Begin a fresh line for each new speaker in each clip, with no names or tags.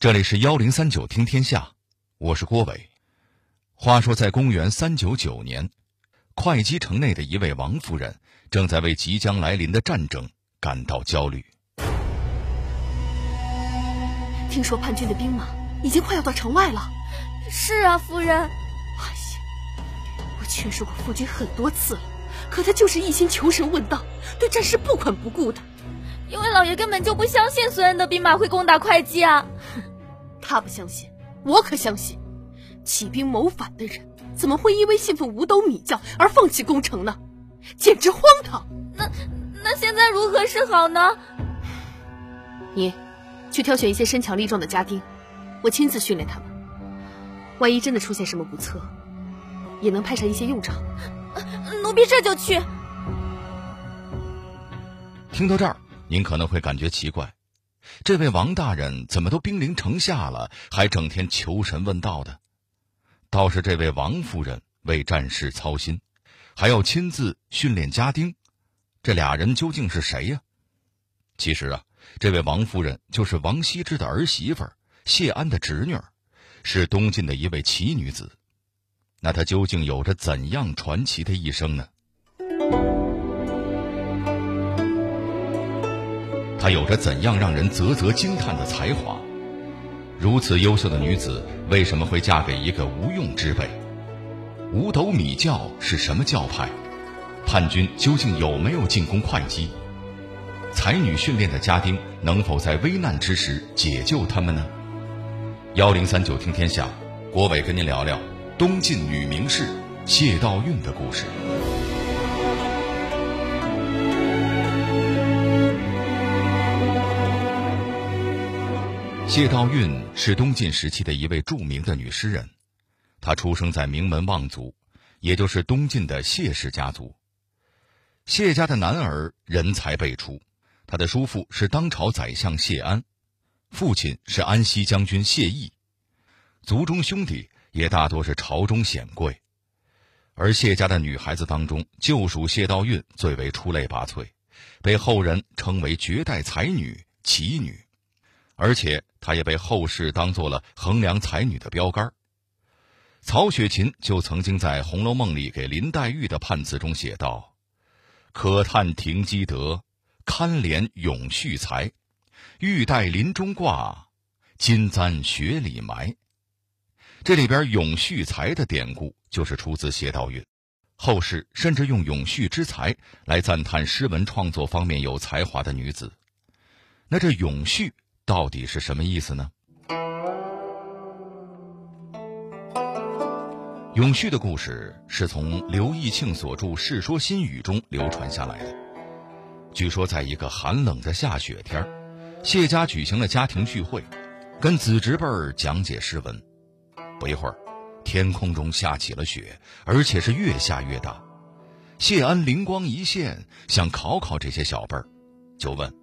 这里是幺零三九听天下，我是郭伟。话说，在公元三九九年，会稽城内的一位王夫人正在为即将来临的战争感到焦虑。
听说叛军的兵马已经快要到城外了。
是啊，夫人。哎
呀，我劝说过夫君很多次了，可他就是一心求神问道，对战事不管不顾的。
因为老爷根本就不相信孙恩的兵马会攻打会稽啊！
哼，他不相信，我可相信。起兵谋反的人怎么会因为信奉五斗米教而放弃攻城呢？简直荒唐！
那那现在如何是好呢？
你去挑选一些身强力壮的家丁，我亲自训练他们。万一真的出现什么不测，也能派上一些用场。
奴婢这就去。
听到这儿。您可能会感觉奇怪，这位王大人怎么都兵临城下了，还整天求神问道的？倒是这位王夫人为战事操心，还要亲自训练家丁，这俩人究竟是谁呀？其实啊，这位王夫人就是王羲之的儿媳妇谢安的侄女，是东晋的一位奇女子。那她究竟有着怎样传奇的一生呢？她有着怎样让人啧啧惊叹的才华？如此优秀的女子，为什么会嫁给一个无用之辈？五斗米教是什么教派？叛军究竟有没有进攻会稽？才女训练的家丁能否在危难之时解救他们呢？幺零三九听天下，郭伟跟您聊聊东晋女名士谢道韫的故事。谢道韫是东晋时期的一位著名的女诗人，她出生在名门望族，也就是东晋的谢氏家族。谢家的男儿人才辈出，他的叔父是当朝宰相谢安，父亲是安西将军谢毅，族中兄弟也大多是朝中显贵。而谢家的女孩子当中，就属谢道韫最为出类拔萃，被后人称为绝代才女、奇女。而且，她也被后世当做了衡量才女的标杆。曹雪芹就曾经在《红楼梦》里给林黛玉的判词中写道：“可叹停机德，堪怜咏絮才。玉带林中挂，金簪雪里埋。”这里边“咏絮才”的典故就是出自谢道韫。后世甚至用“咏絮之才”来赞叹诗文创作方面有才华的女子。那这“咏絮”。到底是什么意思呢？永续的故事是从刘义庆所著《世说新语》中流传下来的。据说，在一个寒冷的下雪天谢家举行了家庭聚会，跟子侄辈儿讲解诗文。不一会儿，天空中下起了雪，而且是越下越大。谢安灵光一现，想考考这些小辈儿，就问。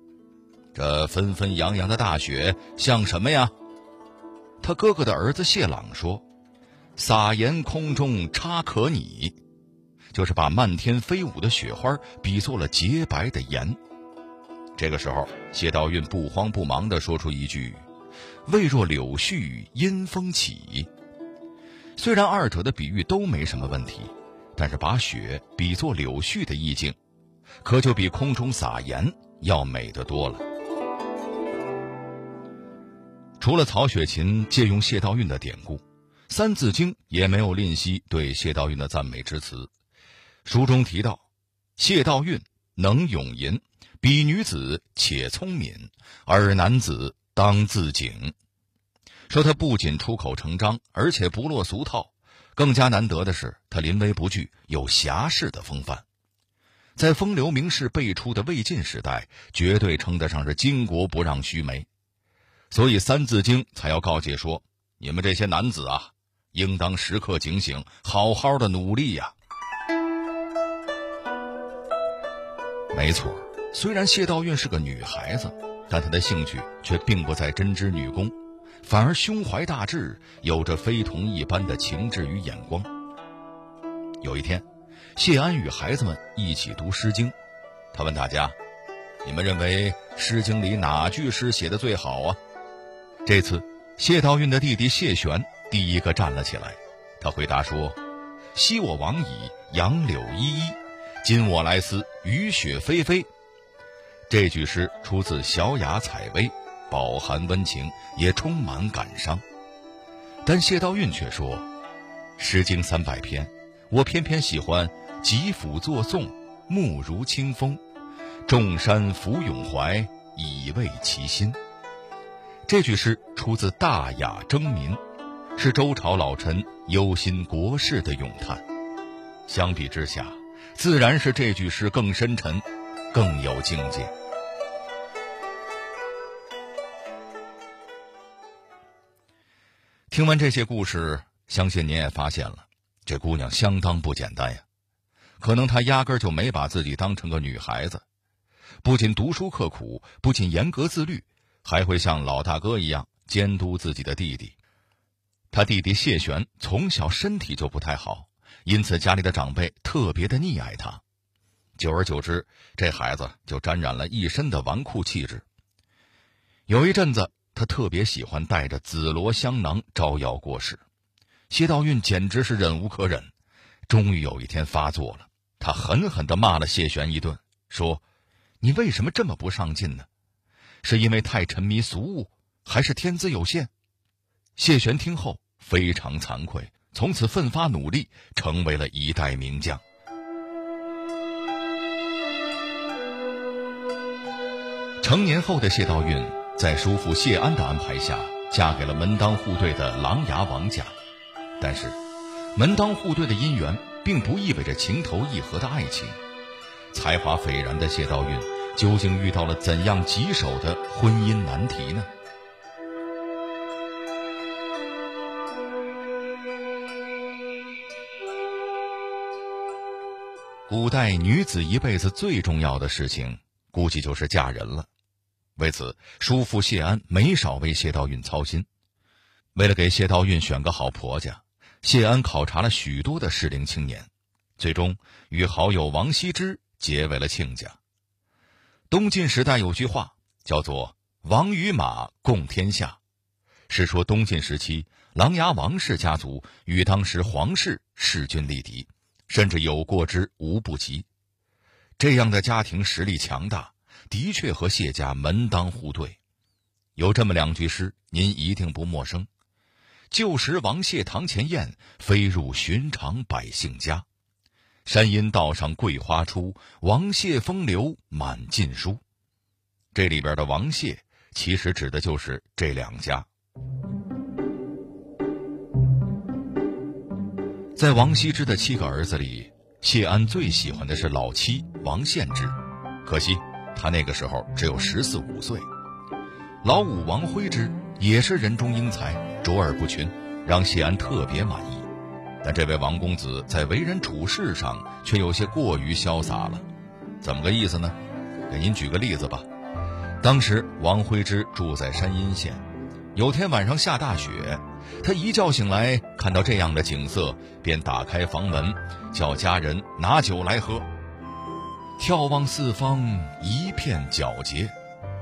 这纷纷扬扬的大雪像什么呀？他哥哥的儿子谢朗说：“撒盐空中差可拟，就是把漫天飞舞的雪花比作了洁白的盐。”这个时候，谢道韫不慌不忙地说出一句：“未若柳絮因风起。”虽然二者的比喻都没什么问题，但是把雪比作柳絮的意境，可就比空中撒盐要美得多了。除了曹雪芹借用谢道韫的典故，《三字经》也没有吝惜对谢道韫的赞美之词。书中提到，谢道韫能咏吟，比女子且聪敏，而男子当自警。说他不仅出口成章，而且不落俗套，更加难得的是他临危不惧，有侠士的风范。在风流名士辈出的魏晋时代，绝对称得上是巾帼不让须眉。所以《三字经》才要告诫说：“你们这些男子啊，应当时刻警醒，好好的努力呀。”没错，虽然谢道韫是个女孩子，但她的兴趣却并不在针织女工，反而胸怀大志，有着非同一般的情志与眼光。有一天，谢安与孩子们一起读《诗经》，他问大家：“你们认为《诗经》里哪句诗写的最好啊？”这次，谢道韫的弟弟谢玄第一个站了起来，他回答说：“昔我往矣，杨柳依依；今我来思，雨雪霏霏。”这句诗出自《小雅·采薇》，饱含温情，也充满感伤。但谢道韫却说：“《诗经》三百篇，我偏偏喜欢‘疾抚作颂，目如清风，众山浮咏怀，以慰其心’。”这句诗出自《大雅·争民》，是周朝老臣忧心国事的咏叹。相比之下，自然是这句诗更深沉，更有境界。听完这些故事，相信您也发现了，这姑娘相当不简单呀。可能她压根儿就没把自己当成个女孩子，不仅读书刻苦，不仅严格自律。还会像老大哥一样监督自己的弟弟。他弟弟谢玄从小身体就不太好，因此家里的长辈特别的溺爱他。久而久之，这孩子就沾染了一身的纨绔气质。有一阵子，他特别喜欢带着紫罗香囊招摇过市，谢道韫简直是忍无可忍。终于有一天发作了，他狠狠地骂了谢玄一顿，说：“你为什么这么不上进呢？”是因为太沉迷俗物，还是天资有限？谢玄听后非常惭愧，从此奋发努力，成为了一代名将。成年后的谢道韫，在叔父谢安的安排下，嫁给了门当户对的琅琊王家。但是，门当户对的姻缘，并不意味着情投意合的爱情。才华斐然的谢道韫。究竟遇到了怎样棘手的婚姻难题呢？古代女子一辈子最重要的事情，估计就是嫁人了。为此，叔父谢安没少为谢道韫操心。为了给谢道韫选个好婆家，谢安考察了许多的适龄青年，最终与好友王羲之结为了亲家。东晋时代有句话叫做“王与马，共天下”，是说东晋时期琅琊王氏家族与当时皇室势均力敌，甚至有过之无不及。这样的家庭实力强大，的确和谢家门当户对。有这么两句诗，您一定不陌生：“旧时王谢堂前燕，飞入寻常百姓家。”山阴道上桂花出，王谢风流满晋书。这里边的王谢，其实指的就是这两家。在王羲之的七个儿子里，谢安最喜欢的是老七王献之，可惜他那个时候只有十四五岁。老五王徽之也是人中英才，卓尔不群，让谢安特别满意。但这位王公子在为人处事上却有些过于潇洒了，怎么个意思呢？给您举个例子吧。当时王徽之住在山阴县，有天晚上下大雪，他一觉醒来看到这样的景色，便打开房门，叫家人拿酒来喝。眺望四方一片皎洁，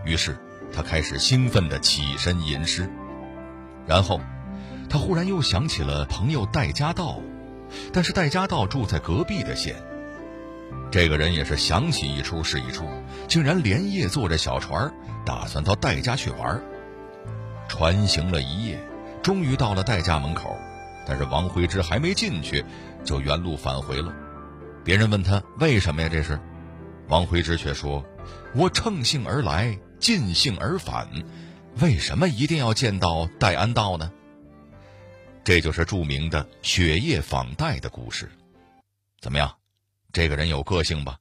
于是他开始兴奋地起身吟诗，然后。他忽然又想起了朋友戴家道，但是戴家道住在隔壁的县。这个人也是想起一出是一出，竟然连夜坐着小船，打算到戴家去玩。船行了一夜，终于到了戴家门口，但是王徽之还没进去，就原路返回了。别人问他为什么呀？这是，王徽之却说：“我乘兴而来，尽兴而返，为什么一定要见到戴安道呢？”这就是著名的雪夜访戴的故事，怎么样？这个人有个性吧？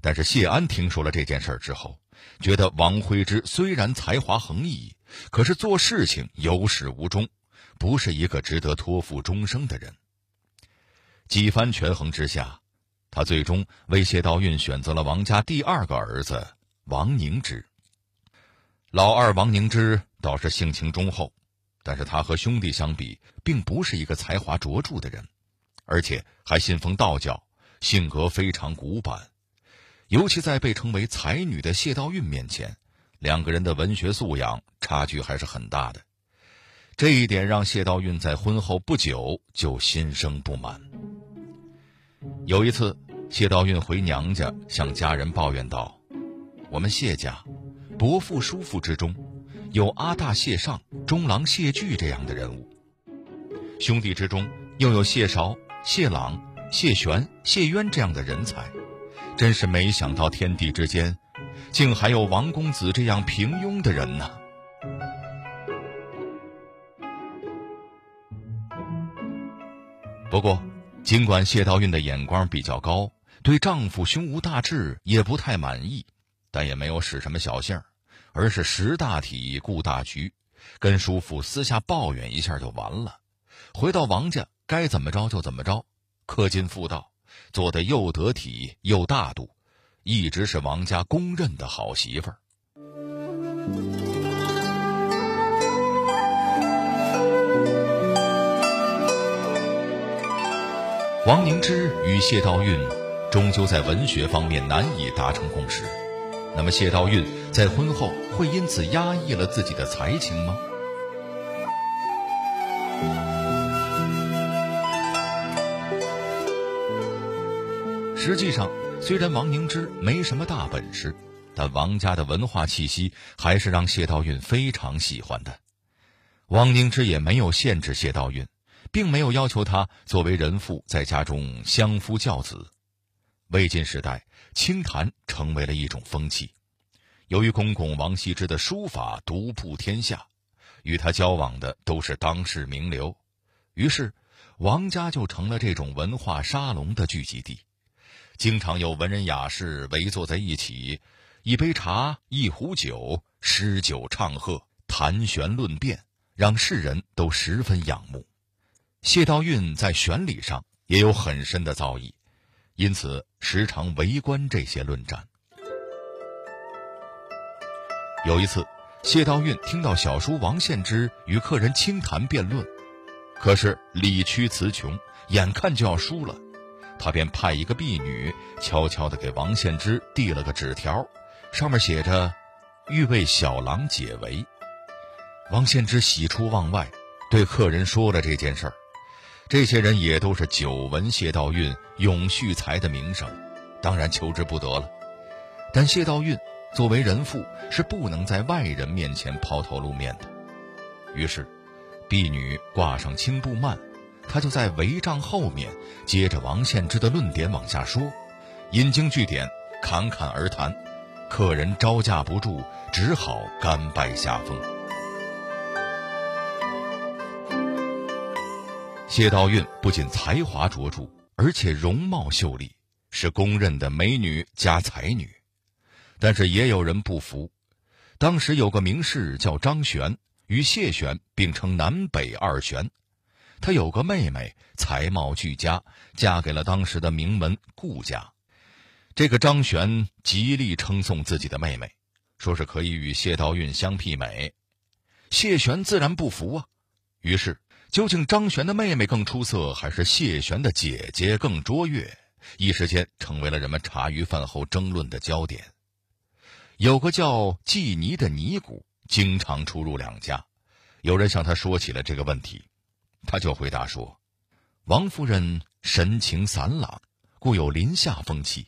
但是谢安听说了这件事之后，觉得王徽之虽然才华横溢，可是做事情有始无终，不是一个值得托付终生的人。几番权衡之下，他最终为谢道韫选择了王家第二个儿子王凝之。老二王凝之倒是性情忠厚。但是他和兄弟相比，并不是一个才华卓著的人，而且还信奉道教，性格非常古板。尤其在被称为才女的谢道韫面前，两个人的文学素养差距还是很大的。这一点让谢道韫在婚后不久就心生不满。有一次，谢道韫回娘家，向家人抱怨道：“我们谢家，伯父叔父之中，有阿大谢尚、中郎谢巨这样的人物；兄弟之中，又有谢韶、谢朗、谢玄、谢渊这样的人才。真是没想到，天地之间，竟还有王公子这样平庸的人呢。”不过，尽管谢道韫的眼光比较高，对丈夫胸无大志也不太满意，但也没有使什么小性儿，而是识大体、顾大局，跟叔父私下抱怨一下就完了。回到王家，该怎么着就怎么着，恪尽妇道，做得又得体又大度，一直是王家公认的好媳妇儿。王凝之与谢道韫终究在文学方面难以达成共识，那么谢道韫在婚后会因此压抑了自己的才情吗？实际上，虽然王凝之没什么大本事，但王家的文化气息还是让谢道韫非常喜欢的。王凝之也没有限制谢道韫。并没有要求他作为人妇在家中相夫教子。魏晋时代，清谈成为了一种风气。由于公公王羲之的书法独步天下，与他交往的都是当世名流，于是王家就成了这种文化沙龙的聚集地。经常有文人雅士围坐在一起，一杯茶，一壶酒，诗酒唱和，谈玄论辩，让世人都十分仰慕。谢道韫在玄理上也有很深的造诣，因此时常围观这些论战。有一次，谢道韫听到小叔王献之与客人清谈辩论，可是理屈词穷，眼看就要输了，他便派一个婢女悄悄地给王献之递了个纸条，上面写着：“欲为小郎解围。”王献之喜出望外，对客人说了这件事儿。这些人也都是久闻谢道韫永续才的名声，当然求之不得了。但谢道韫作为人妇，是不能在外人面前抛头露面的。于是，婢女挂上青布幔，她就在帷帐后面接着王献之的论点往下说，引经据典，侃侃而谈，客人招架不住，只好甘拜下风。谢道韫不仅才华卓著，而且容貌秀丽，是公认的美女加才女。但是也有人不服。当时有个名士叫张玄，与谢玄并称南北二玄。他有个妹妹，才貌俱佳，嫁给了当时的名门顾家。这个张玄极力称颂自己的妹妹，说是可以与谢道韫相媲美。谢玄自然不服啊，于是。究竟张璇的妹妹更出色，还是谢玄的姐姐更卓越？一时间成为了人们茶余饭后争论的焦点。有个叫季尼的尼姑，经常出入两家。有人向他说起了这个问题，他就回答说：“王夫人神情散朗，故有林下风气；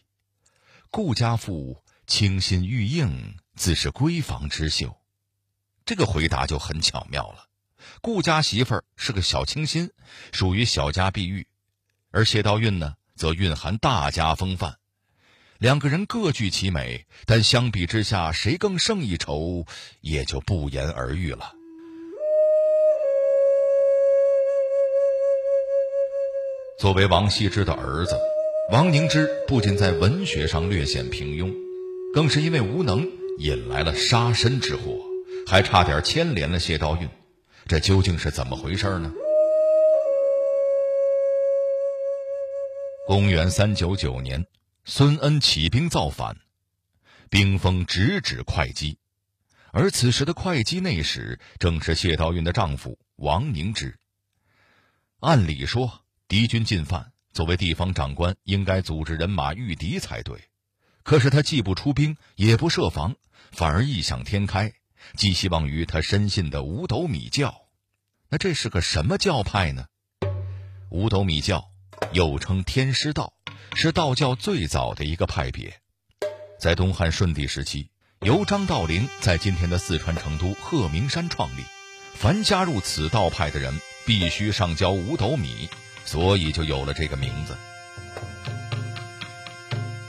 顾家妇清新玉映，自是闺房之秀。”这个回答就很巧妙了。顾家媳妇儿是个小清新，属于小家碧玉，而谢道韫呢，则蕴含大家风范。两个人各具其美，但相比之下，谁更胜一筹，也就不言而喻了。作为王羲之的儿子，王凝之不仅在文学上略显平庸，更是因为无能引来了杀身之祸，还差点牵连了谢道韫。这究竟是怎么回事呢？公元三九九年，孙恩起兵造反，兵锋直指会稽，而此时的会稽内史正是谢道韫的丈夫王凝之。按理说，敌军进犯，作为地方长官，应该组织人马御敌才对。可是他既不出兵，也不设防，反而异想天开。寄希望于他深信的五斗米教，那这是个什么教派呢？五斗米教，又称天师道，是道教最早的一个派别，在东汉顺帝时期，由张道陵在今天的四川成都鹤鸣山创立。凡加入此道派的人，必须上交五斗米，所以就有了这个名字。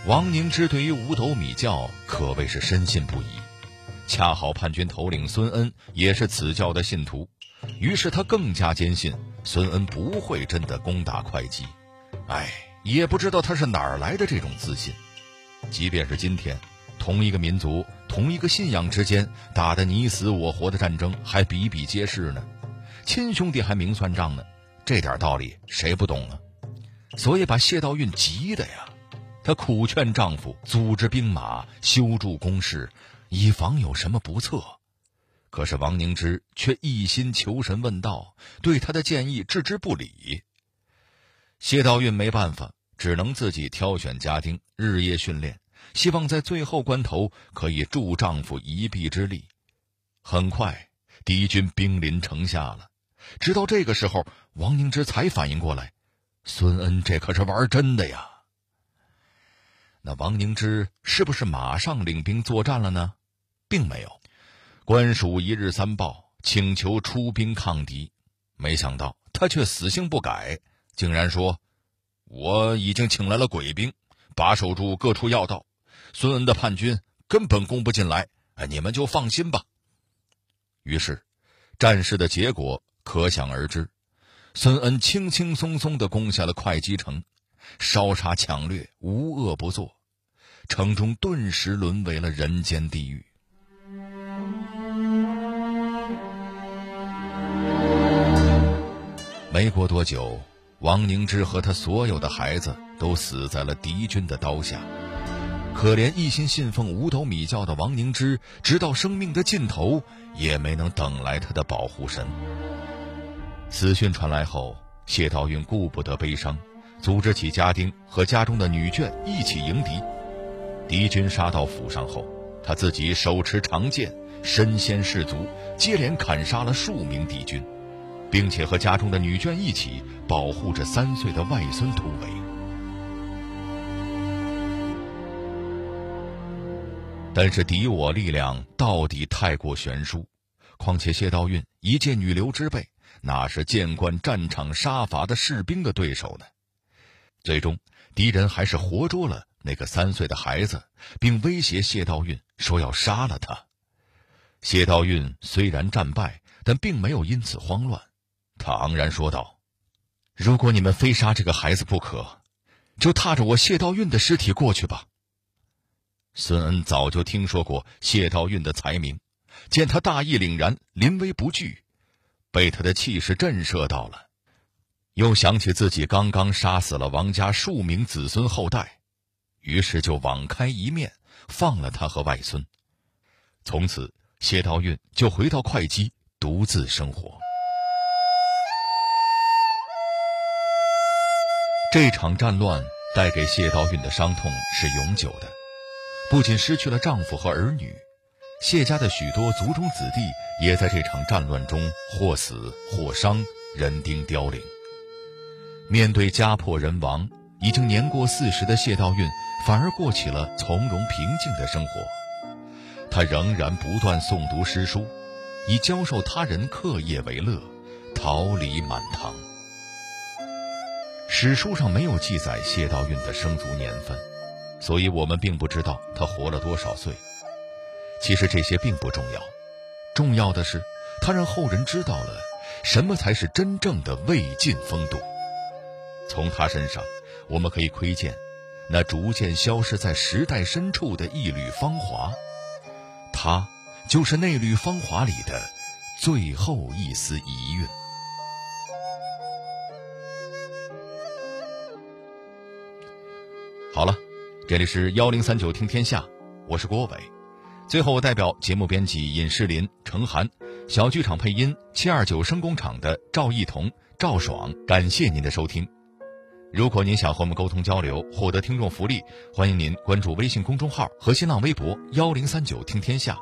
王凝之对于五斗米教可谓是深信不疑，恰好叛军头领孙恩也是此教的信徒，于是他更加坚信孙恩不会真的攻打会稽。哎，也不知道他是哪儿来的这种自信。即便是今天，同一个民族、同一个信仰之间打得你死我活的战争还比比皆是呢，亲兄弟还明算账呢，这点道理谁不懂啊？所以把谢道韫急的呀。她苦劝丈夫组织兵马修筑工事，以防有什么不测。可是王凝之却一心求神问道，对他的建议置之不理。谢道韫没办法，只能自己挑选家丁，日夜训练，希望在最后关头可以助丈夫一臂之力。很快，敌军兵临城下了。直到这个时候，王凝之才反应过来，孙恩这可是玩真的呀。那王凝之是不是马上领兵作战了呢？并没有，官署一日三报，请求出兵抗敌。没想到他却死性不改，竟然说：“我已经请来了鬼兵，把守住各处要道，孙恩的叛军根本攻不进来，你们就放心吧。”于是，战事的结果可想而知，孙恩轻轻松松地攻下了会稽城。烧杀抢掠，无恶不作，城中顿时沦为了人间地狱。没过多久，王凝之和他所有的孩子都死在了敌军的刀下。可怜一心信奉五斗米教的王凝之，直到生命的尽头，也没能等来他的保护神。死讯传来后，谢道韫顾不得悲伤。组织起家丁和家中的女眷一起迎敌，敌军杀到府上后，他自己手持长剑，身先士卒，接连砍杀了数名敌军，并且和家中的女眷一起保护着三岁的外孙突围。但是敌我力量到底太过悬殊，况且谢道韫一介女流之辈，哪是见惯战场杀伐的士兵的对手呢？最终，敌人还是活捉了那个三岁的孩子，并威胁谢道韫说要杀了他。谢道韫虽然战败，但并没有因此慌乱。他昂然说道：“如果你们非杀这个孩子不可，就踏着我谢道韫的尸体过去吧。”孙恩早就听说过谢道韫的才名，见他大义凛然、临危不惧，被他的气势震慑到了。又想起自己刚刚杀死了王家数名子孙后代，于是就网开一面，放了他和外孙。从此，谢道韫就回到会稽，独自生活。这场战乱带给谢道韫的伤痛是永久的，不仅失去了丈夫和儿女，谢家的许多族中子弟也在这场战乱中或死或伤，人丁凋零。面对家破人亡，已经年过四十的谢道韫，反而过起了从容平静的生活。他仍然不断诵读诗书，以教授他人课业为乐，桃李满堂。史书上没有记载谢道韫的生卒年份，所以我们并不知道他活了多少岁。其实这些并不重要，重要的是，他让后人知道了什么才是真正的魏晋风度。从他身上，我们可以窥见那逐渐消失在时代深处的一缕芳华。他就是那缕芳华里的最后一丝遗韵。好了，这里是幺零三九听天下，我是郭伟。最后，我代表节目编辑尹世林、程涵，小剧场配音七二九声工厂的赵艺彤、赵爽，感谢您的收听。如果您想和我们沟通交流，获得听众福利，欢迎您关注微信公众号和新浪微博“幺零三九听天下”。